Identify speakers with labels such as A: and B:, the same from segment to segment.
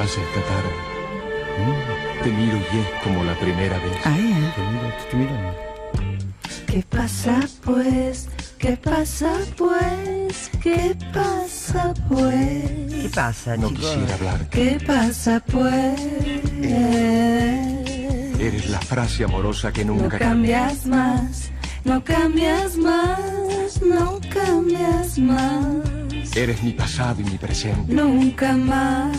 A: pasa esta tarde? Mm, Te miro y es como la primera vez.
B: Ay, eh.
C: Te miro, te miro.
B: ¿Qué pasa pues? ¿Qué pasa pues? ¿Qué pasa pues?
D: ¿Qué pasa,
A: No
D: chicos?
A: quisiera hablar.
B: ¿Qué pasa pues?
A: Eres la frase amorosa que
B: No
A: nunca cambia.
B: cambias más, no cambias más, no cambias más,
A: Eres mi pasado y mi presente.
B: nunca más.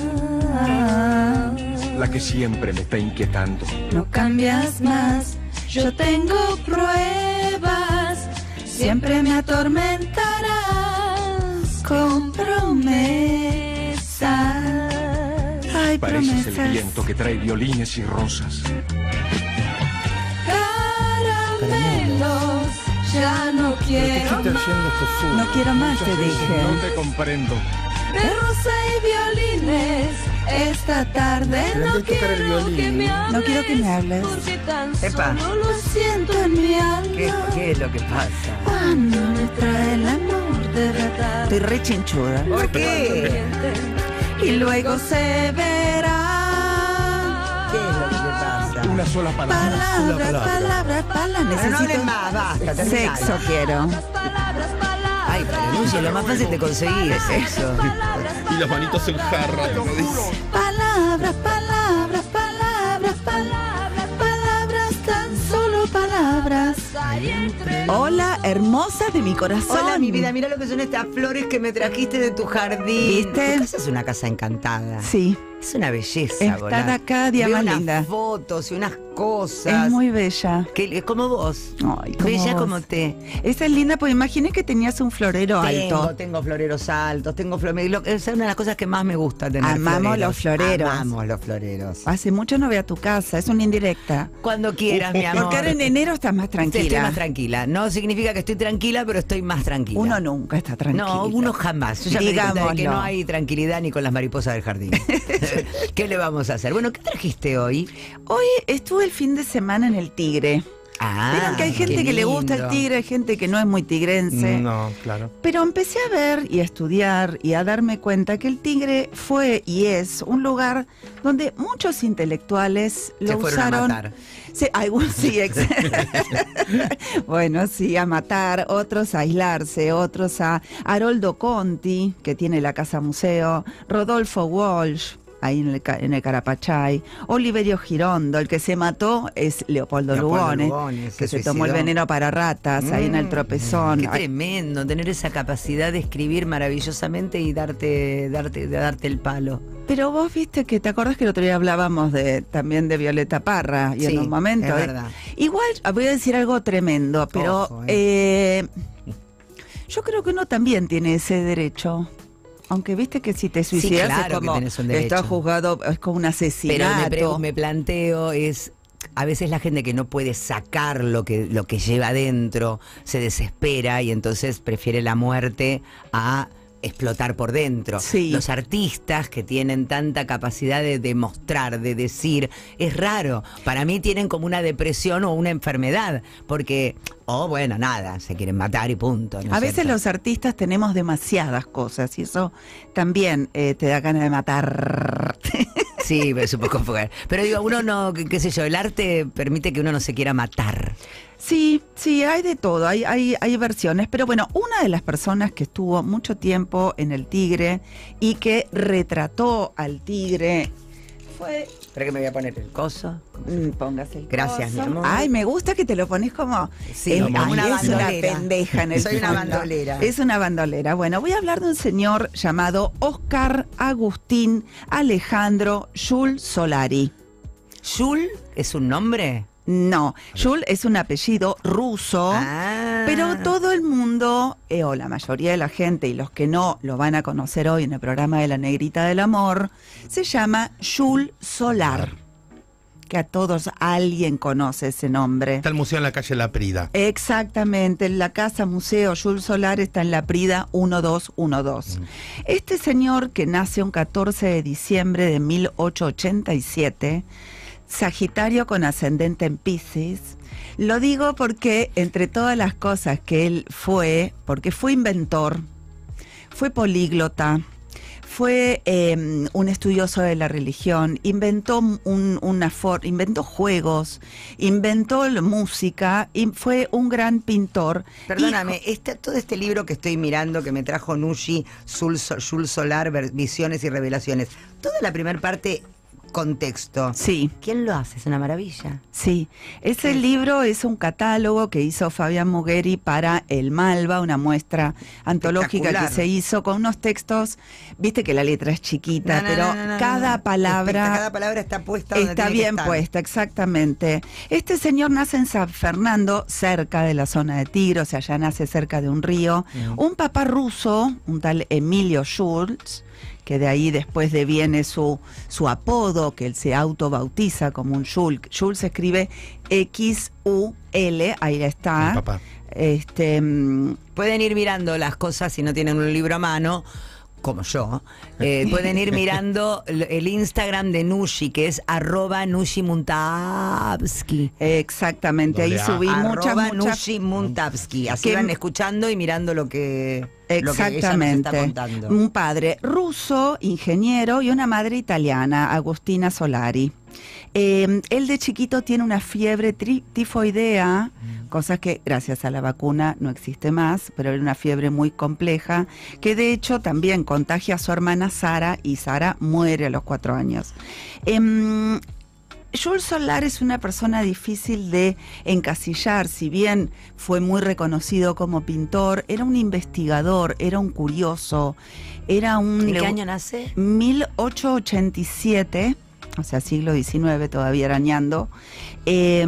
A: La que siempre me está inquietando.
B: No cambias más, yo tengo pruebas, siempre me atormentarás con promesas. Ay,
A: Pareces el viento que trae violines y rosas.
B: Caramelos, ya no
C: ¿Pero
B: quiero más. No quiero más, te
A: No
B: dije.
A: te comprendo.
B: De rosa y violines, esta tarde no quiero que me hables.
E: No quiero que me hables.
B: Porque tan
D: Epa.
B: solo lo siento en mi alma.
D: ¿Qué, qué es lo que pasa?
B: Cuando me trae el amor de verdad.
E: Estoy re chinchuda.
D: ¿Por qué?
B: Y luego se verá.
D: ¿Qué es lo que te pasa?
A: Una sola palabra.
B: Palabras,
C: palabra.
B: palabras, palabras.
D: No
B: Necesito
D: hables más, basta.
E: Sexo quiero.
D: Ay, renuncie, lo más fácil de conseguir es eso.
C: Y las manitos en jarra. como dice.
B: Palabras, palabras, palabras, palabras, palabras, tan solo palabras.
E: Hola, hermosa de mi corazón.
D: Hola, mi vida, mira lo que son estas flores que me trajiste de tu jardín.
E: ¿Viste?
D: Tu casa es una casa encantada.
E: Sí,
D: Es una belleza,
E: Está
D: Volá.
E: cada día
D: Veo
E: más
D: unas
E: linda.
D: fotos y unas cosas.
E: es muy bella.
D: Que, es como vos.
E: Ay, como
D: Bella
E: vos.
D: como te.
E: Esa es linda, pues imaginé que tenías un florero
D: Tengo,
E: alto.
D: tengo floreros altos, tengo floreros. Es una de las cosas que más me gusta tener.
E: Amamos los floreros.
D: Amamos los floreros.
E: Hace mucho no voy a tu casa, es una indirecta.
D: Cuando quieras, mi amor.
E: Porque ahora en enero estás más
D: Estoy
E: tranquila.
D: más tranquila. No significa que estoy tranquila, pero estoy más tranquila.
E: Uno nunca está tranquilo.
D: No, uno jamás. Yo ya me di cuenta de que no hay tranquilidad ni con las mariposas del jardín. ¿Qué le vamos a hacer? Bueno, ¿qué trajiste hoy?
E: Hoy estuve el fin de semana en el Tigre.
D: Ah,
E: Vieron que hay gente que le gusta el tigre, hay gente que no es muy tigrense.
C: No, claro.
E: Pero empecé a ver y a estudiar y a darme cuenta que el Tigre fue y es un lugar donde muchos intelectuales lo
D: Se fueron a
E: usaron.
D: matar.
E: Sí, algunos sí, bueno, sí, a matar, otros a aislarse, otros a Haroldo Conti, que tiene la casa museo, Rodolfo Walsh, ahí en el, ca- en el Carapachay, Oliverio Girondo, el que se mató es Leopoldo,
D: Leopoldo
E: Lugones,
D: Lugones,
E: que
D: se
E: se tomó el veneno para ratas, ahí en el
D: Mm,
E: tropezón.
D: Qué tremendo tener esa capacidad de escribir maravillosamente y darte, darte, de darte el palo.
E: Pero vos viste que te acordás que el otro día hablábamos de también de Violeta Parra y
D: Sí,
E: en un momento.
D: es
E: eh,
D: verdad.
E: Igual ah, voy a decir algo tremendo, pero
D: Ojo,
E: eh, yo creo que uno también tiene ese derecho. Aunque viste que si te suicidas
D: claro
E: es como está juzgado, es como un
D: Pero
E: asesinato.
D: me, pre- me planteo es a veces la gente que no puede sacar lo que, lo que lleva adentro se desespera y entonces prefiere la muerte a explotar por dentro.
E: Sí.
D: Los artistas que tienen tanta capacidad de demostrar, de decir, es raro. Para mí tienen como una depresión o una enfermedad, porque, oh, bueno, nada, se quieren matar y punto. ¿no
E: a
D: es
E: veces
D: cierto?
E: los artistas tenemos demasiadas cosas y eso también eh, te da ganas de matar.
D: Sí, un poco fuerte. Pero digo, uno no, qué, qué sé yo, el arte permite que uno no se quiera matar.
E: Sí, sí, hay de todo, hay, hay, hay versiones, pero bueno, una de las personas que estuvo mucho tiempo en el tigre y que retrató al tigre fue...
D: Espera que me voy a poner el coso.
E: Mm, Póngase el
D: Gracias,
E: coso.
D: mi amor.
E: Ay, me gusta que te lo pones como...
D: Sí, como una
E: es una
D: bandolera.
E: pendeja en el
D: Soy una bandolera.
E: Es una bandolera. Bueno, voy a hablar de un señor llamado Oscar Agustín Alejandro Jules Solari.
D: ¿Yul es un nombre?
E: No, Jules es un apellido ruso.
D: Ah.
E: Pero todo el mundo, eh, o la mayoría de la gente, y los que no lo van a conocer hoy en el programa de La Negrita del Amor, se llama Jules Solar. Que a todos alguien conoce ese nombre.
C: Está el museo en la calle La Prida.
E: Exactamente, en la casa museo Jules Solar está en la Prida 1212. Este señor que nace un 14 de diciembre de 1887, Sagitario con ascendente en Pisces, lo digo porque entre todas las cosas que él fue, porque fue inventor, fue políglota, fue eh, un estudioso de la religión, inventó un- una for- inventó juegos, inventó música y fue un gran pintor.
D: Perdóname,
E: Hijo-
D: este, todo este libro que estoy mirando que me trajo Nushi, Sul Solar, Visiones y Revelaciones, toda la primera parte, contexto.
E: Sí.
D: ¿Quién lo hace? Es una maravilla.
E: Sí, ese libro es un catálogo que hizo Fabián Mugueri para El Malva, una muestra antológica que se hizo con unos textos, viste que la letra es chiquita,
D: No,
E: pero
D: no, no, no,
E: cada palabra
D: Cada palabra está puesta donde
E: está
D: tiene que
E: bien
D: estar.
E: puesta, exactamente. Este señor nace en San Fernando, cerca de la zona de Tigre, o sea, ya nace cerca de un río. Un papá ruso, un tal Emilio Schultz, que de ahí después deviene su, su apodo, que él se autobautiza como un Schultz. Schultz se escribe X-U-L, ahí está.
C: Papá.
E: Este, mm,
D: Pueden ir mirando las cosas si no tienen un libro a mano, como yo. eh, pueden ir mirando el Instagram de Nushi, que es arroba Nushi Muntabsky.
E: exactamente, ahí subí muchas, muchas
D: Nushi Muntabsky. Así
E: Que-
D: van escuchando y mirando lo que, lo que ella nos
E: Exactamente.
D: está contando.
E: Un padre ruso, ingeniero, y una madre italiana, Agustina Solari. Eh, él de chiquito tiene una fiebre tifoidea, cosas que gracias a la vacuna no existe más, pero era una fiebre muy compleja, que de hecho también contagia a su hermana Sara y Sara muere a los cuatro años. Em, Jules Solar es una persona difícil de encasillar, si bien fue muy reconocido como pintor, era un investigador, era un curioso, era un...
D: ¿En qué año nace?
E: 1887, o sea, siglo XIX, todavía arañando. eh,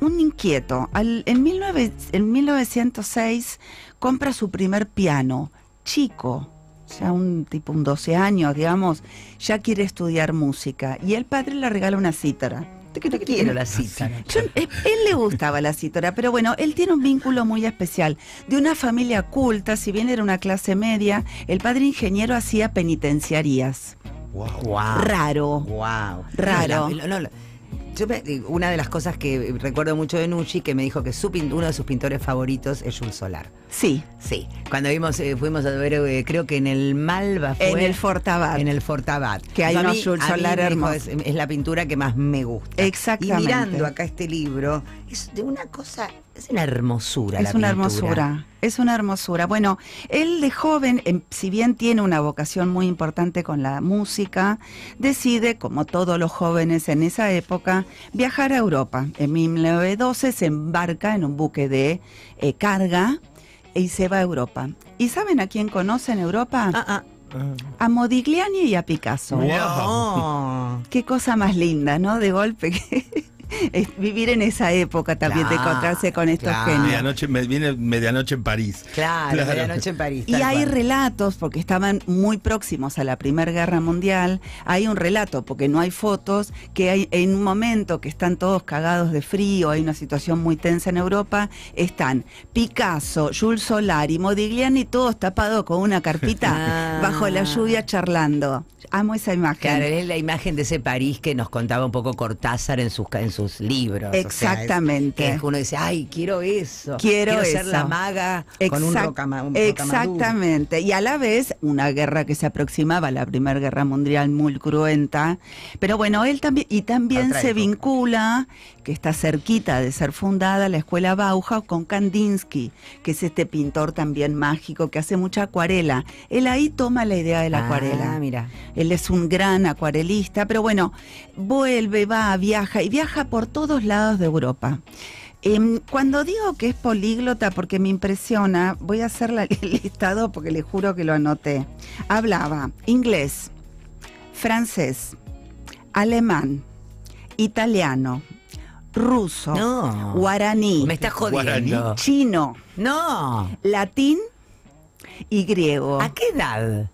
E: un inquieto. Al- en, 19 en 1906 compra su primer piano, chico, sea, un tipo, un 12 años, digamos, ya quiere estudiar música. Y el padre le regala una cítara.
D: Te quiero la cita.
E: Yo- eh, él le gustaba la cítara, pero bueno, él tiene un vínculo muy especial. De una familia culta, si bien era una clase media, el padre ingeniero hacía penitenciarías.
C: Wow.
D: Wow.
E: Raro.
D: Wow.
E: Raro.
D: No, la- no, la- yo me- una de las cosas que recuerdo mucho de Nucci que me dijo que su uno de sus pintores favoritos es Jules Solar.
E: Sí,
D: Sí, cuando vimos, eh, fuimos a ver, eh, creo que en el Malva fue.
E: en el Fortabat.
D: En el Fortabat.
E: Que hay unos Jules Solar hermosos.
D: Es, es la pintura que más me gusta.
E: Exactamente.
D: Y mirando acá este libro, es de una cosa, es una hermosura. la
E: Es una
D: pintura.
E: hermosura, es una hermosura. Bueno, él de joven, em, si bien tiene una vocación muy importante con la música, decide, como todos los jóvenes en esa época, viajar a Europa. En 1912 se embarca en un buque de eh, carga y se va a Europa. ¿Y saben a quién conoce en Europa?
D: Ah, ah.
E: A Modigliani y a Picasso.
C: Wow.
E: Qué cosa más linda, ¿no? De golpe que es vivir en esa época también, de encontrarse con estos
D: claro.
E: genios.
C: Medianoche, me, viene medianoche en París.
D: Claro,
C: Claro.
D: medianoche en París.
E: Y hay
D: cual.
E: relatos, porque estaban muy próximos a la Primera Guerra Mundial, hay un relato, porque no hay fotos, que hay en un momento que están todos cagados de frío, hay una situación muy tensa en Europa, están Picasso, Jules Solari, Modigliani, todos tapados con una carpita
D: Ah.
E: bajo la lluvia charlando. Amo esa imagen.
D: Claro, es la imagen de ese París que nos contaba un poco Cortázar en sus, ca- en sus libros. o sea, es-
E: Exactamente.
D: es uno dice, ay, quiero eso.
E: Quiero
D: ser
E: eso.
D: la maga con un rocama, un rocamaduro".
E: Exactamente. Y a la vez, una guerra que se aproximaba, la Primera Guerra Mundial muy cruenta. Pero bueno, él también, y también
D: Otra
E: se
D: época.
E: vincula, que está cerquita de ser fundada, la escuela Bauhaus con Kandinsky, que es este pintor también mágico que hace mucha acuarela. Él ahí toma la idea de la
D: Ah,
E: acuarela.
D: mira.
E: Él es un gran acuarelista, pero bueno, vuelve, va, viaja y viaja por todos lados de Europa. Em, cuando digo que es políglota, porque me impresiona, voy a hacer la- el listado porque le juro que lo anoté. Hablaba inglés, francés, alemán, italiano, ruso,
D: No.
E: guaraní,
D: Me estás jodiendo.
E: chino,
D: No.
E: latín y griego
D: ¿A qué edad?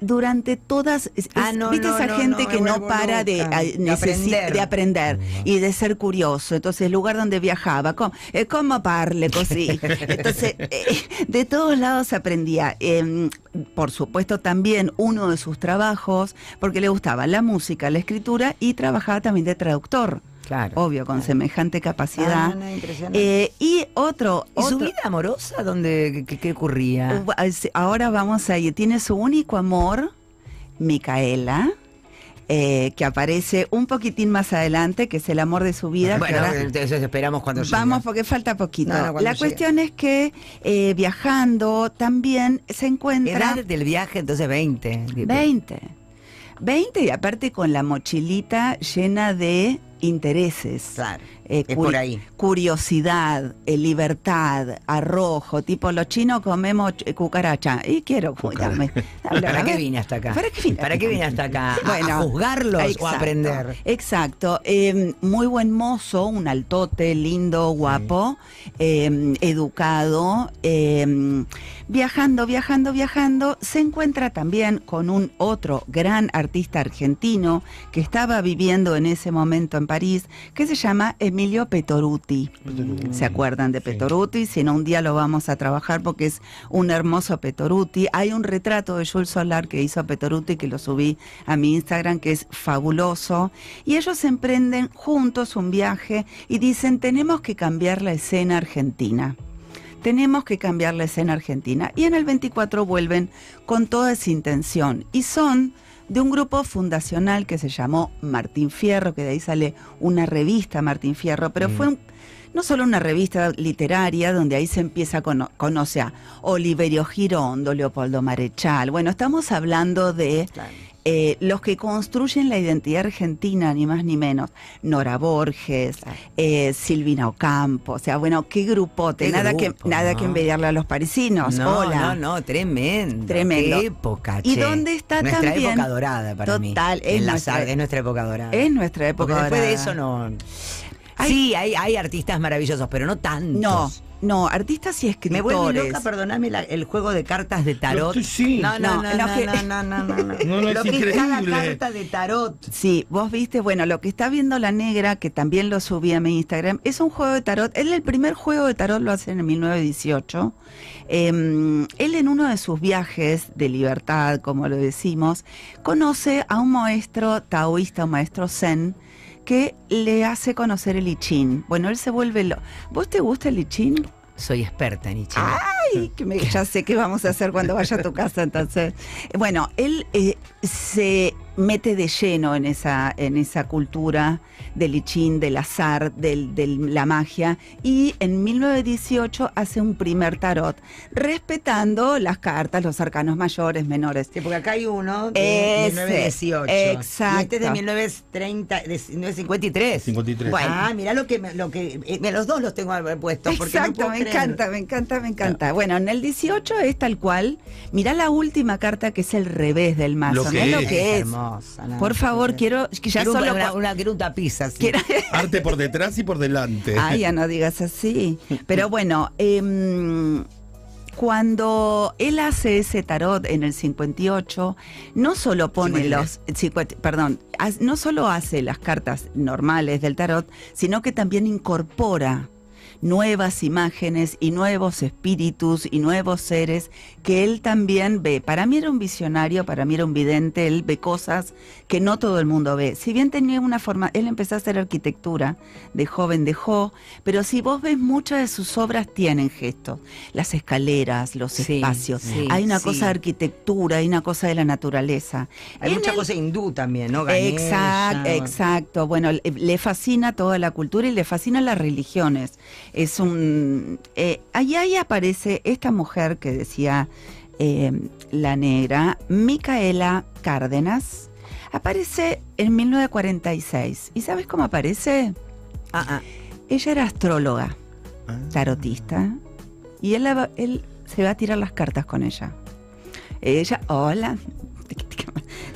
E: Durante todas es-
D: Ah,
E: es-
D: no,
E: viste
D: no,
E: esa
D: no,
E: gente
D: no,
E: que no para de, a-
D: De
E: necesi-
D: aprender.
E: de aprender y de ser curioso. Entonces el lugar donde viajaba ¿cómo, eh, cómo parle così entonces eh, de todos lados aprendía. Em, por supuesto también uno de sus trabajos porque le gustaba la música la escritura y trabajaba también de traductor
D: Claro.
E: obvio, con semejante capacidad.
D: Ah, no, impresionante.
E: Eh, y otro,
D: ¿Y su vida amorosa dónde qué, qué ocurría?
E: Uh, es- Ahora vamos a ir. Tiene su único amor, Micaela, eh, que aparece un poquitín más adelante, que es el amor de su vida.
D: bueno,
E: ahora-
D: entonces esperamos cuando llegue.
E: Vamos, porque falta poquito.
D: No, no, cuando
E: La
D: llegue.
E: cuestión es que eh, viajando también se encuentra...
D: Edad del viaje, entonces 20.
E: 20. 20 y aparte con la mochilita llena de intereses. Eh,
D: es
E: curi-
D: por ahí.
E: Curiosidad, eh, libertad, arrojo, tipo los chinos comemos ch- cucaracha. Y quiero cuidarme.
D: ¿Para qué vine hasta acá?
E: ¿Para qué vine?
D: ¿Para qué vine hasta acá? ¿A- a juzgarlos o a
E: exacto,
D: aprender?
E: Exacto. Eh, muy buen mozo, un altote, lindo, guapo, eh, educado. eh, viajando, viajando, viajando, se encuentra también con un otro gran artista argentino que estaba viviendo en ese momento en París, que se llama Emilio Petoruti. ¿Se acuerdan de Petoruti? Si no, un día lo vamos a trabajar porque es un hermoso Petoruti. Hay un retrato de Jules Solar que hizo Petoruti que lo subí a mi Instagram que es fabuloso. Y ellos emprenden juntos un viaje y dicen, tenemos que cambiar la escena argentina tenemos que cambiar la escena argentina. Y en el 24 vuelven con toda esa intención. Y son de un grupo fundacional que se llamó Martín Fierro, que de ahí sale una revista Martín Fierro, pero fue un- no solo una revista literaria donde ahí se empieza a cono- conocer a Oliverio Girondo, Leopoldo Marechal. Bueno, estamos hablando de
D: Claro.
E: Eh, los que construyen la identidad argentina, ni más ni menos. Nora Borges, eh, Silvina Ocampo, o sea, bueno, qué grupote,
D: Qué
E: nada,
D: grupo,
E: que, nada
D: ¿no?
E: que envidiarle a los parisinos.
D: No,
E: Hola.
D: no, no, tremendo.
E: Tremendo.
D: Qué época,
E: ¿Y
D: che.
E: dónde está
D: nuestra
E: también?
D: época dorada para mí.
E: Total, es
D: En la
E: nuestra-
D: sal- es nuestra época dorada.
E: Es nuestra época
D: Porque después de
E: dorada.
D: eso no.
E: Hay-
D: sí, hay, hay artistas maravillosos, pero no tantos.
E: No, no, artistas y
D: Me
E: escritores.
D: vuelve loca, perdoname, la- el juego de cartas de tarot.
C: Lo- sí.
D: No, no, no,
E: No,
D: no,
E: lo que-
D: no, no, no, no, no.
C: No, no, es
D: Lo que es cada carta de tarot.
E: Sí, vos viste, bueno, lo que está viendo la negra, que también lo subí a mi Instagram, es un juego de tarot. Él el primer juego de tarot lo hace en 1918. Eh, él en uno de sus viajes de libertad, como lo decimos, conoce a un maestro taoísta, un maestro zen, que le hace conocer el I Ching. Bueno, él se vuelve... Lo... ¿Vos te gusta el I Ching?
D: Soy experta en I Ching.
E: Ay, que me- ya sé qué vamos a hacer cuando vaya a tu casa, entonces. Bueno, él eh, se mete de lleno en esa, en esa cultura del lichín, del azar, del- de la magia, y en 1918 hace un primer tarot, respetando las cartas, los arcanos mayores, menores.
D: Sí, porque acá hay uno de
E: Ese,
D: 1918.
E: exacto.
D: Y este es de 1930, de 1953.
C: 53.
E: Bueno.
D: Ah, mira lo que, me- lo que eh, los dos los tengo puestos. no
E: Exacto, me
D: creer.
E: encanta, me encanta, me encanta. Bueno, en el 18 es tal cual. Mirá la última carta que es el revés del mazo.
C: Lo que
E: mirá lo
C: es.
E: que es.
D: Hermosa, no,
E: Por favor, quiero que ya
D: quiero
E: solo
D: una, una, quiero un tapiz así.
E: quiero-
C: Arte por detrás y por delante.
E: Ay, ya no digas así. Pero bueno, em, cuando él hace ese tarot en el 58, no solo pone
D: 53.
E: los, 50 perdón, no solo hace las cartas normales del tarot, sino que también incorpora nuevas imágenes y nuevos espíritus y nuevos seres que él también ve. Para mí era un visionario, para mí era un vidente, él ve cosas que no todo el mundo ve. Si bien tenía una forma, él empezó a hacer arquitectura, de joven dejó, pero si vos ves muchas de sus obras tienen gestos, las escaleras, los
D: Sí,
E: espacios,
D: sí,
E: hay una
D: sí.
E: cosa de arquitectura, hay una cosa de la naturaleza.
D: Hay
E: En
D: mucha
E: el-
D: cosa hindú también, ¿no?
E: Exacto,
D: Ganesha.
E: exacto. Bueno, le, le fascina toda la cultura y le fascinan las religiones. Es un. Eh, ahí, ahí aparece esta mujer que decía eh, la negra, Micaela Cárdenas. Aparece en 1946. ¿Y sabes cómo aparece?
D: Ah, ah.
E: Ella era astróloga,
C: Ah.
E: tarotista, y él se va a tirar las cartas con ella. Ella, hola,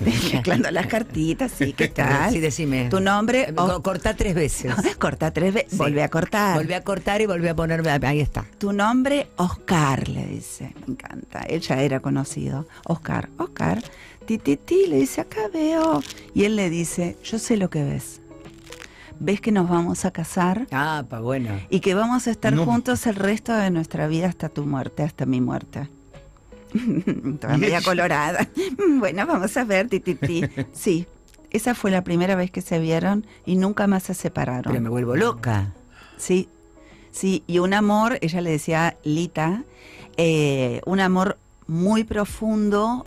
E: mezclando las cartitas, sí, ¿qué tal?
D: Sí, decime.
E: Tu nombre,
D: Eh,
E: oh,
D: co- Cortá tres veces.
E: corta tres veces,
D: Sí.
E: a cortar.
D: Volví a cortar y volví a ponerme. Ahí está.
E: Tu nombre, Oscar, le dice. Me encanta. Él ya era conocido. Oscar, Oscar. Ti, ti, ti, le dice, acá veo. Y él le dice, yo sé lo que ves. Ves que nos vamos a casar
D: Ah, pa, bueno.
E: y que vamos a estar
C: No.
E: juntos el resto de nuestra vida hasta tu muerte, hasta mi muerte. Toda media colorada. Bueno, vamos a ver, ti, ti, ti. Sí, esa fue la primera vez que se vieron y nunca más se separaron.
D: Pero me vuelvo loca.
E: Sí, sí, y un amor, ella le decía Lita, eh, un amor muy profundo,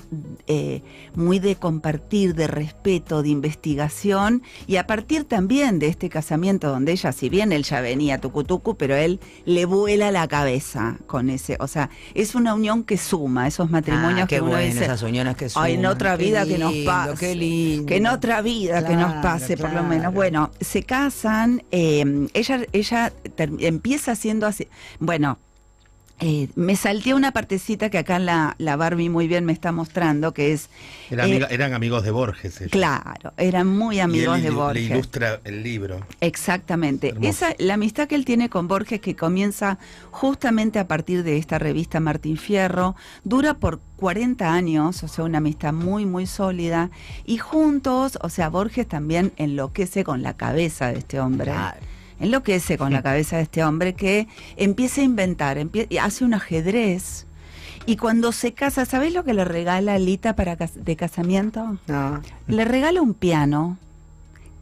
E: eh, muy de compartir, de respeto, de investigación, y a partir también de este casamiento donde ella, si bien él ya venía a Tucutucu, pero él le vuela la cabeza con ese, o sea, es una unión que suma, esos matrimonios
D: Ah,
E: que uno
D: bueno,
E: dice,
D: esas uniones que
E: Ay, en
D: suman,
E: otra vida que nos pase.
D: qué lindo.
E: Que en otra vida que nos
D: Claro,
E: pase, por lo menos. Bueno, se casan, eh, ella, ella empieza haciendo así. Bueno, eh, me salté una partecita que acá la, la Barbie muy bien me está mostrando, que es.
C: Era
E: eh,
C: eran amigos de Borges. ellos.
E: Claro, eran muy
C: Y él
E: amigos de
C: ilu- Le
E: Borges.
C: ilustra el libro.
E: Exactamente.
C: Hermoso.
E: Esa, la amistad que él tiene con Borges, que comienza justamente a partir de esta revista Martín Fierro, dura por 40 años, o sea, una amistad muy, muy sólida. Y juntos, o sea, Borges también enloquece con la cabeza de este hombre.
D: Claro.
E: Enloquece con la cabeza de este hombre que empieza a inventar, hace un ajedrez. Y cuando se casa, ¿sabés lo que le regala a Lita para cas- de casamiento?
D: No.
E: Le regala un piano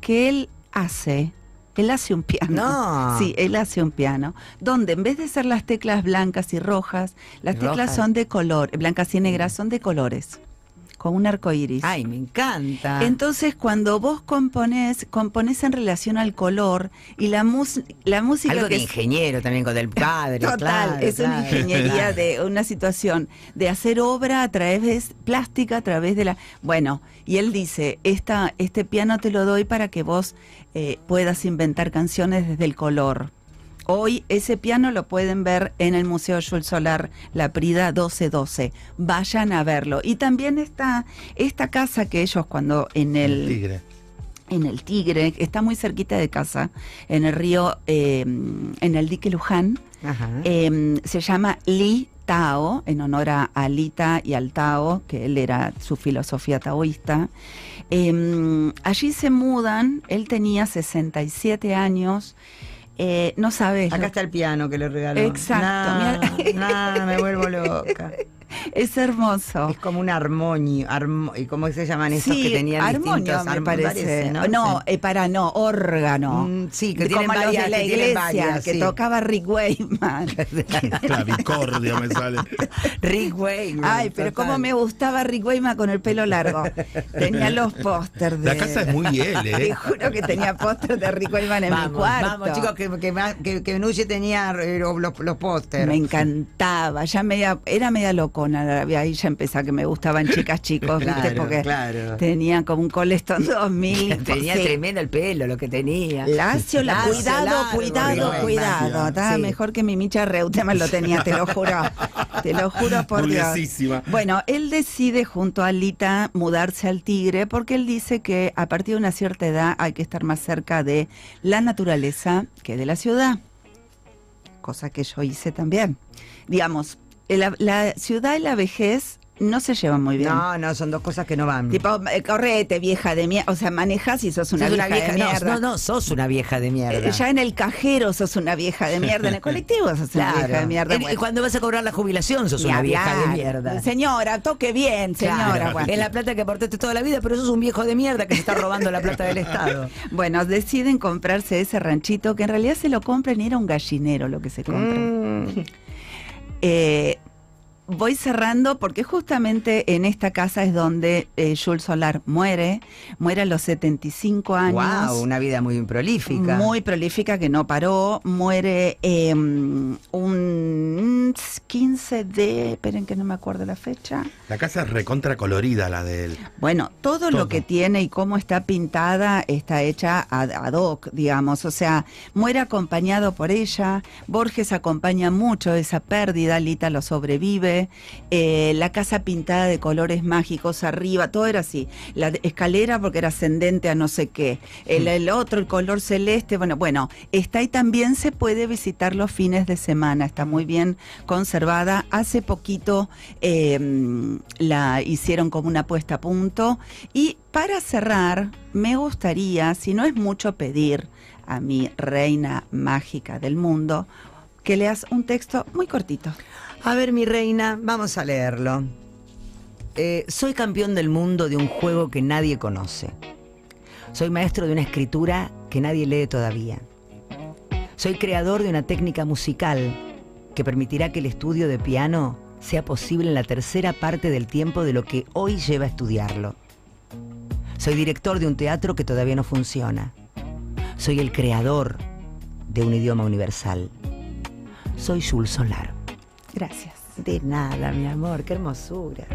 E: que él hace. Él hace un piano.
D: No.
E: Sí, él hace un piano. Donde en vez de ser las teclas blancas y rojas, las teclas
D: Rojas.
E: son de color, blancas y negras son de colores. Con un arco iris.
D: Ay, me encanta.
E: Entonces, cuando vos componés, componés en relación al color y la, mus- la música
D: Algo
E: que
D: de
E: es-
D: ingeniero también con el padre.
E: Total,
D: claro,
E: es una ingeniería
D: claro.
E: de una situación de hacer obra a través de plástica, a través de la... Bueno, y él dice, Esta, este piano te lo doy para que vos eh, puedas inventar canciones desde el color. Hoy ese piano lo pueden ver en el Museo Jules Solar, La Prida 1212. Vayan a verlo. Y también está esta casa que ellos cuando en el
C: Tigre.
E: en el Tigre, está muy cerquita de casa, en el río, eh, en el dique Luján,
D: Ajá.
E: eh, se llama Li Tao, en honor a, a Lita y al Tao, que él era su filosofía taoísta. Eh, allí se mudan, él tenía 67 años, eh, no sabes.
D: Acá
E: lo-
D: está el piano que le regaló.
E: Exacto,
D: no, me vuelvo loca.
E: Es hermoso.
D: Es como un armonio, armo, ¿y cómo se llaman esos
E: Sí,
D: que tenían
E: armonio
D: distintos
E: me parece.
D: ¿no?
E: No,
D: Sí.
E: eh, para no, órgano.
D: Mm, sí, que tienen
E: Como
D: varias-
E: de la
D: que
E: iglesia,
D: varias,
E: que
D: sí.
E: tocaba Rick Wayman.
C: Clavicordio me sale.
D: Rick Wayne.
E: Ay, pero
D: total.
E: cómo me gustaba Rick Wayman con el pelo largo. Tenía los pósters de...
C: La casa es muy él,
E: Te
C: ¿eh?
E: juro que tenía pósters de Rick Wayman en mi cuarto.
D: vamos, chicos, que, que, que, que Nuche tenía eh, los, los pósteres.
E: Me encantaba, ya media, era media locona, ahí ya empezaba que me gustaban chicas chicos, ¿viste? Porque
D: claro.
E: tenía como un Coleston 2000.
D: tenía
E: sí.
D: tremendo el pelo, lo que tenía.
E: Lacio, la,
D: Lacio,
E: cuidado,
D: largo,
E: cuidado, cuidado. Estaba
D: Sí.
E: mejor que mi Micha Reutemann lo tenía, te lo juro. Te lo juro por Dios. Bueno, él decide junto a Lita mudarse al Tigre porque él dice que a partir de una cierta edad hay que estar más cerca de la naturaleza que de la ciudad. Cosa que yo hice también. Digamos, la, la ciudad y la vejez no se llevan muy bien.
D: No, no, son dos cosas que no van.
E: Tipo, eh, correte, vieja de mierda. O sea, manejas y sos una,
D: Sos
E: vieja, de
D: no,
E: mierda.
D: No, no, sos una vieja de mierda.
E: Eh, Ya en el cajero sos una vieja de mierda, en el colectivo sos una
D: Claro.
E: vieja de mierda.
D: En-
E: Bueno,
D: Cuando vas a cobrar la jubilación sos una vieja de mierda.
E: Señora, toque bien, señora.
D: Claro. Es la plata que aportaste toda la vida, pero sos un viejo de mierda que se está robando la plata del Estado.
E: Bueno, deciden comprarse ese ranchito que en realidad se lo compran y era un gallinero lo que se compran.
D: Mm.
E: Eh, voy cerrando porque justamente en esta casa es donde eh, Jules Solar muere, muere a los 75 años.
D: Wow, una vida muy prolífica.
E: Muy prolífica que no paró. Muere eh, un 15 de. Esperen que no me acuerdo la fecha.
C: La casa es recontra colorida, la de él.
E: Bueno, todo,
C: Todo.
E: lo que tiene y cómo está pintada está hecha ad, ad hoc, digamos. O sea, muere acompañado por ella. Borges acompaña mucho esa pérdida. Lita lo sobrevive. Eh, la casa pintada de colores mágicos arriba, todo era así. La escalera porque era ascendente a no sé qué. El, el otro, el color celeste. Bueno, bueno, está y también se puede visitar los fines de semana. Está muy bien conservada. Hace poquito eh, la hicieron como una puesta a punto. Y para cerrar, me gustaría, si no es mucho pedir a mi reina mágica del mundo, que leas un texto muy cortito.
D: A ver, mi reina, vamos a leerlo. Eh, soy campeón del mundo de un juego que nadie conoce. Soy maestro de una escritura que nadie lee todavía. Soy creador de una técnica musical que permitirá que el estudio de piano sea posible en la tercera parte del tiempo de lo que hoy lleva a estudiarlo. Soy director de un teatro que todavía no funciona. Soy el creador de un idioma universal. Soy Jules Solar.
E: Gracias.
D: De nada, mi amor, qué hermosura.